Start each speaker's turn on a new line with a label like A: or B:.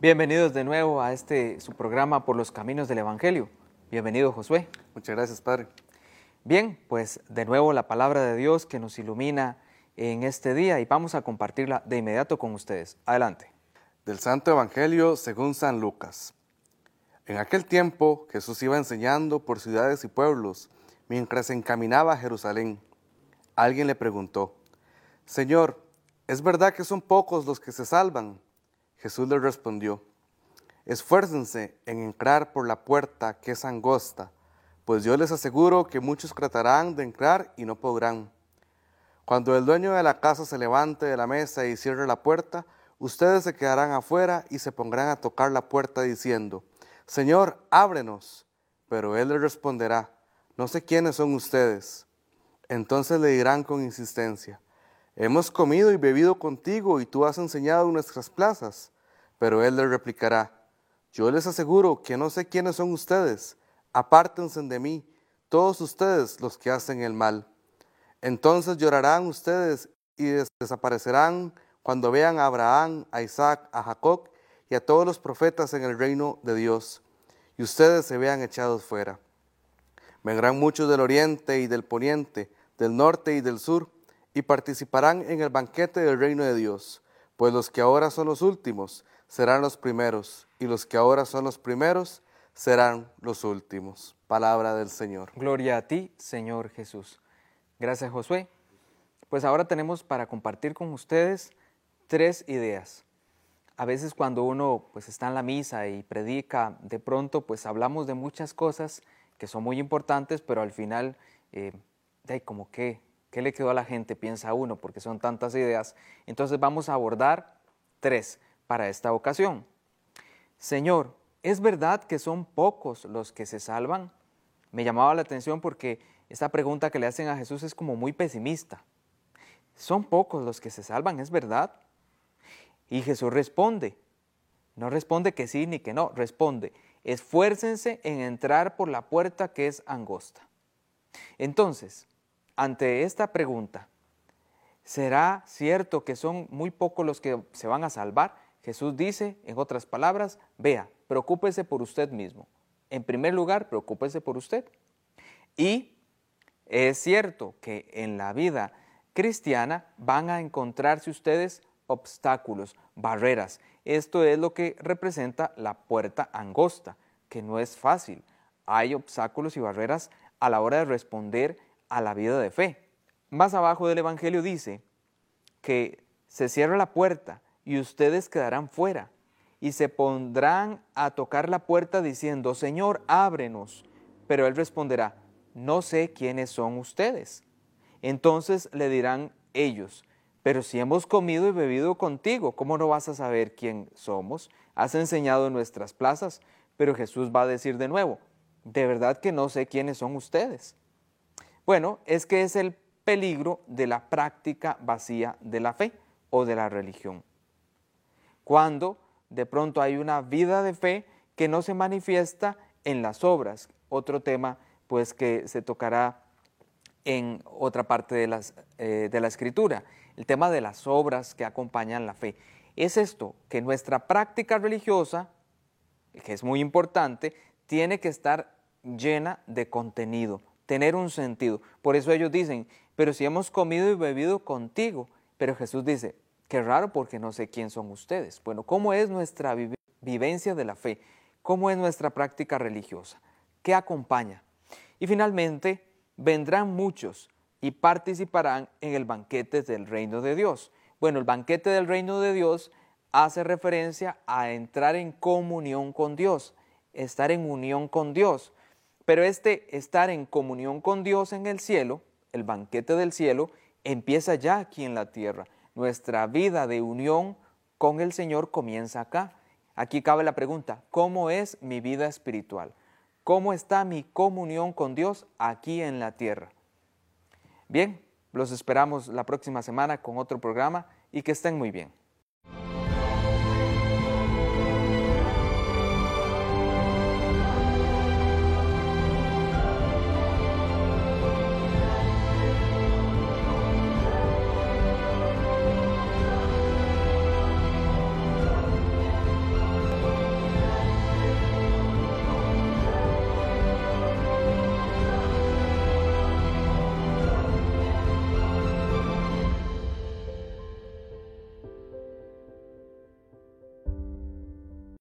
A: Bienvenidos de nuevo a este su programa por los caminos del Evangelio. Bienvenido Josué.
B: Muchas gracias, Padre.
A: Bien, pues de nuevo la palabra de Dios que nos ilumina en este día y vamos a compartirla de inmediato con ustedes. Adelante.
B: Del Santo Evangelio según San Lucas. En aquel tiempo Jesús iba enseñando por ciudades y pueblos mientras se encaminaba a Jerusalén. Alguien le preguntó, Señor, ¿es verdad que son pocos los que se salvan? Jesús le respondió, Esfuércense en entrar por la puerta que es angosta, pues yo les aseguro que muchos tratarán de entrar y no podrán. Cuando el dueño de la casa se levante de la mesa y cierre la puerta, ustedes se quedarán afuera y se pondrán a tocar la puerta diciendo, Señor, ábrenos. Pero él le responderá, no sé quiénes son ustedes. Entonces le dirán con insistencia, Hemos comido y bebido contigo y tú has enseñado en nuestras plazas. Pero él le replicará, yo les aseguro que no sé quiénes son ustedes. Apártense de mí, todos ustedes los que hacen el mal. Entonces llorarán ustedes y desaparecerán cuando vean a Abraham, a Isaac, a Jacob y a todos los profetas en el reino de Dios, y ustedes se vean echados fuera. Vendrán muchos del oriente y del poniente, del norte y del sur, y participarán en el banquete del reino de Dios, pues los que ahora son los últimos serán los primeros, y los que ahora son los primeros serán los últimos. Palabra del Señor.
A: Gloria a ti, Señor Jesús. Gracias, Josué. Pues ahora tenemos para compartir con ustedes tres ideas. A veces cuando uno pues está en la misa y predica, de pronto pues hablamos de muchas cosas que son muy importantes, pero al final, eh, como que, ¿qué le quedó a la gente? Piensa uno, porque son tantas ideas. Entonces vamos a abordar tres para esta ocasión. Señor, ¿es verdad que son pocos los que se salvan? Me llamaba la atención porque esta pregunta que le hacen a Jesús es como muy pesimista. Son pocos los que se salvan, ¿es verdad? Y Jesús responde, no responde que sí ni que no, responde, esfuércense en entrar por la puerta que es angosta. Entonces, ante esta pregunta, ¿será cierto que son muy pocos los que se van a salvar? Jesús dice, en otras palabras, vea, preocúpese por usted mismo. En primer lugar, preocúpese por usted. Y es cierto que en la vida cristiana van a encontrarse ustedes obstáculos, barreras. Esto es lo que representa la puerta angosta, que no es fácil. Hay obstáculos y barreras a la hora de responder a la vida de fe. Más abajo del Evangelio dice que se cierra la puerta y ustedes quedarán fuera y se pondrán a tocar la puerta diciendo, Señor, ábrenos. Pero él responderá, no sé quiénes son ustedes. Entonces le dirán ellos, pero si hemos comido y bebido contigo, ¿cómo no vas a saber quién somos? Has enseñado en nuestras plazas, pero Jesús va a decir de nuevo, de verdad que no sé quiénes son ustedes. Bueno, es que es el peligro de la práctica vacía de la fe o de la religión. Cuando de pronto hay una vida de fe que no se manifiesta en las obras, otro tema pues que se tocará en otra parte de, eh, de la escritura el tema de las obras que acompañan la fe. Es esto, que nuestra práctica religiosa, que es muy importante, tiene que estar llena de contenido, tener un sentido. Por eso ellos dicen, pero si hemos comido y bebido contigo, pero Jesús dice, qué raro porque no sé quién son ustedes. Bueno, ¿cómo es nuestra vivencia de la fe? ¿Cómo es nuestra práctica religiosa? ¿Qué acompaña? Y finalmente, vendrán muchos y participarán en el banquete del reino de Dios. Bueno, el banquete del reino de Dios hace referencia a entrar en comunión con Dios, estar en unión con Dios. Pero este estar en comunión con Dios en el cielo, el banquete del cielo, empieza ya aquí en la tierra. Nuestra vida de unión con el Señor comienza acá. Aquí cabe la pregunta, ¿cómo es mi vida espiritual? ¿Cómo está mi comunión con Dios aquí en la tierra? Bien, los esperamos la próxima semana con otro programa y que estén muy bien.